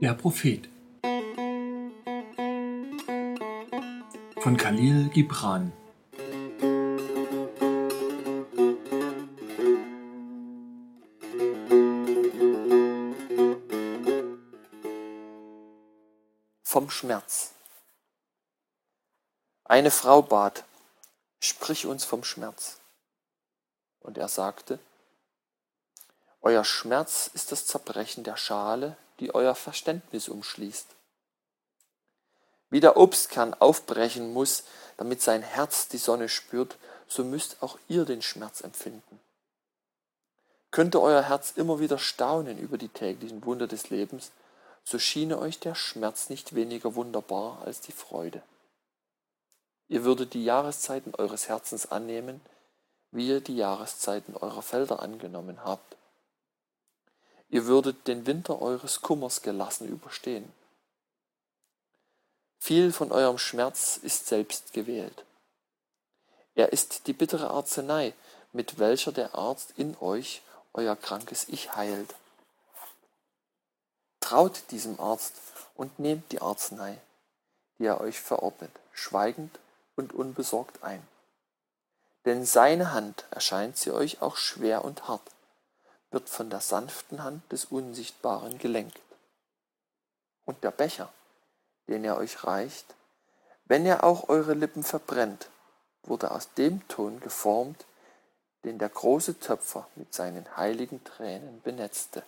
Der Prophet. Von Khalil Gibran. Vom Schmerz. Eine Frau bat, sprich uns vom Schmerz. Und er sagte, Euer Schmerz ist das Zerbrechen der Schale, die euer Verständnis umschließt. Wie der Obstkern aufbrechen muss, damit sein Herz die Sonne spürt, so müsst auch ihr den Schmerz empfinden. Könnte euer Herz immer wieder staunen über die täglichen Wunder des Lebens, so schiene euch der Schmerz nicht weniger wunderbar als die Freude. Ihr würdet die Jahreszeiten eures Herzens annehmen, wie ihr die Jahreszeiten eurer Felder angenommen habt. Ihr würdet den Winter eures Kummers gelassen überstehen. Viel von eurem Schmerz ist selbst gewählt. Er ist die bittere Arznei, mit welcher der Arzt in euch euer krankes Ich heilt. Traut diesem Arzt und nehmt die Arznei, die er euch verordnet, schweigend und unbesorgt ein. Denn seine Hand erscheint sie euch auch schwer und hart wird von der sanften Hand des Unsichtbaren gelenkt. Und der Becher, den er euch reicht, wenn er auch eure Lippen verbrennt, wurde aus dem Ton geformt, den der große Töpfer mit seinen heiligen Tränen benetzte.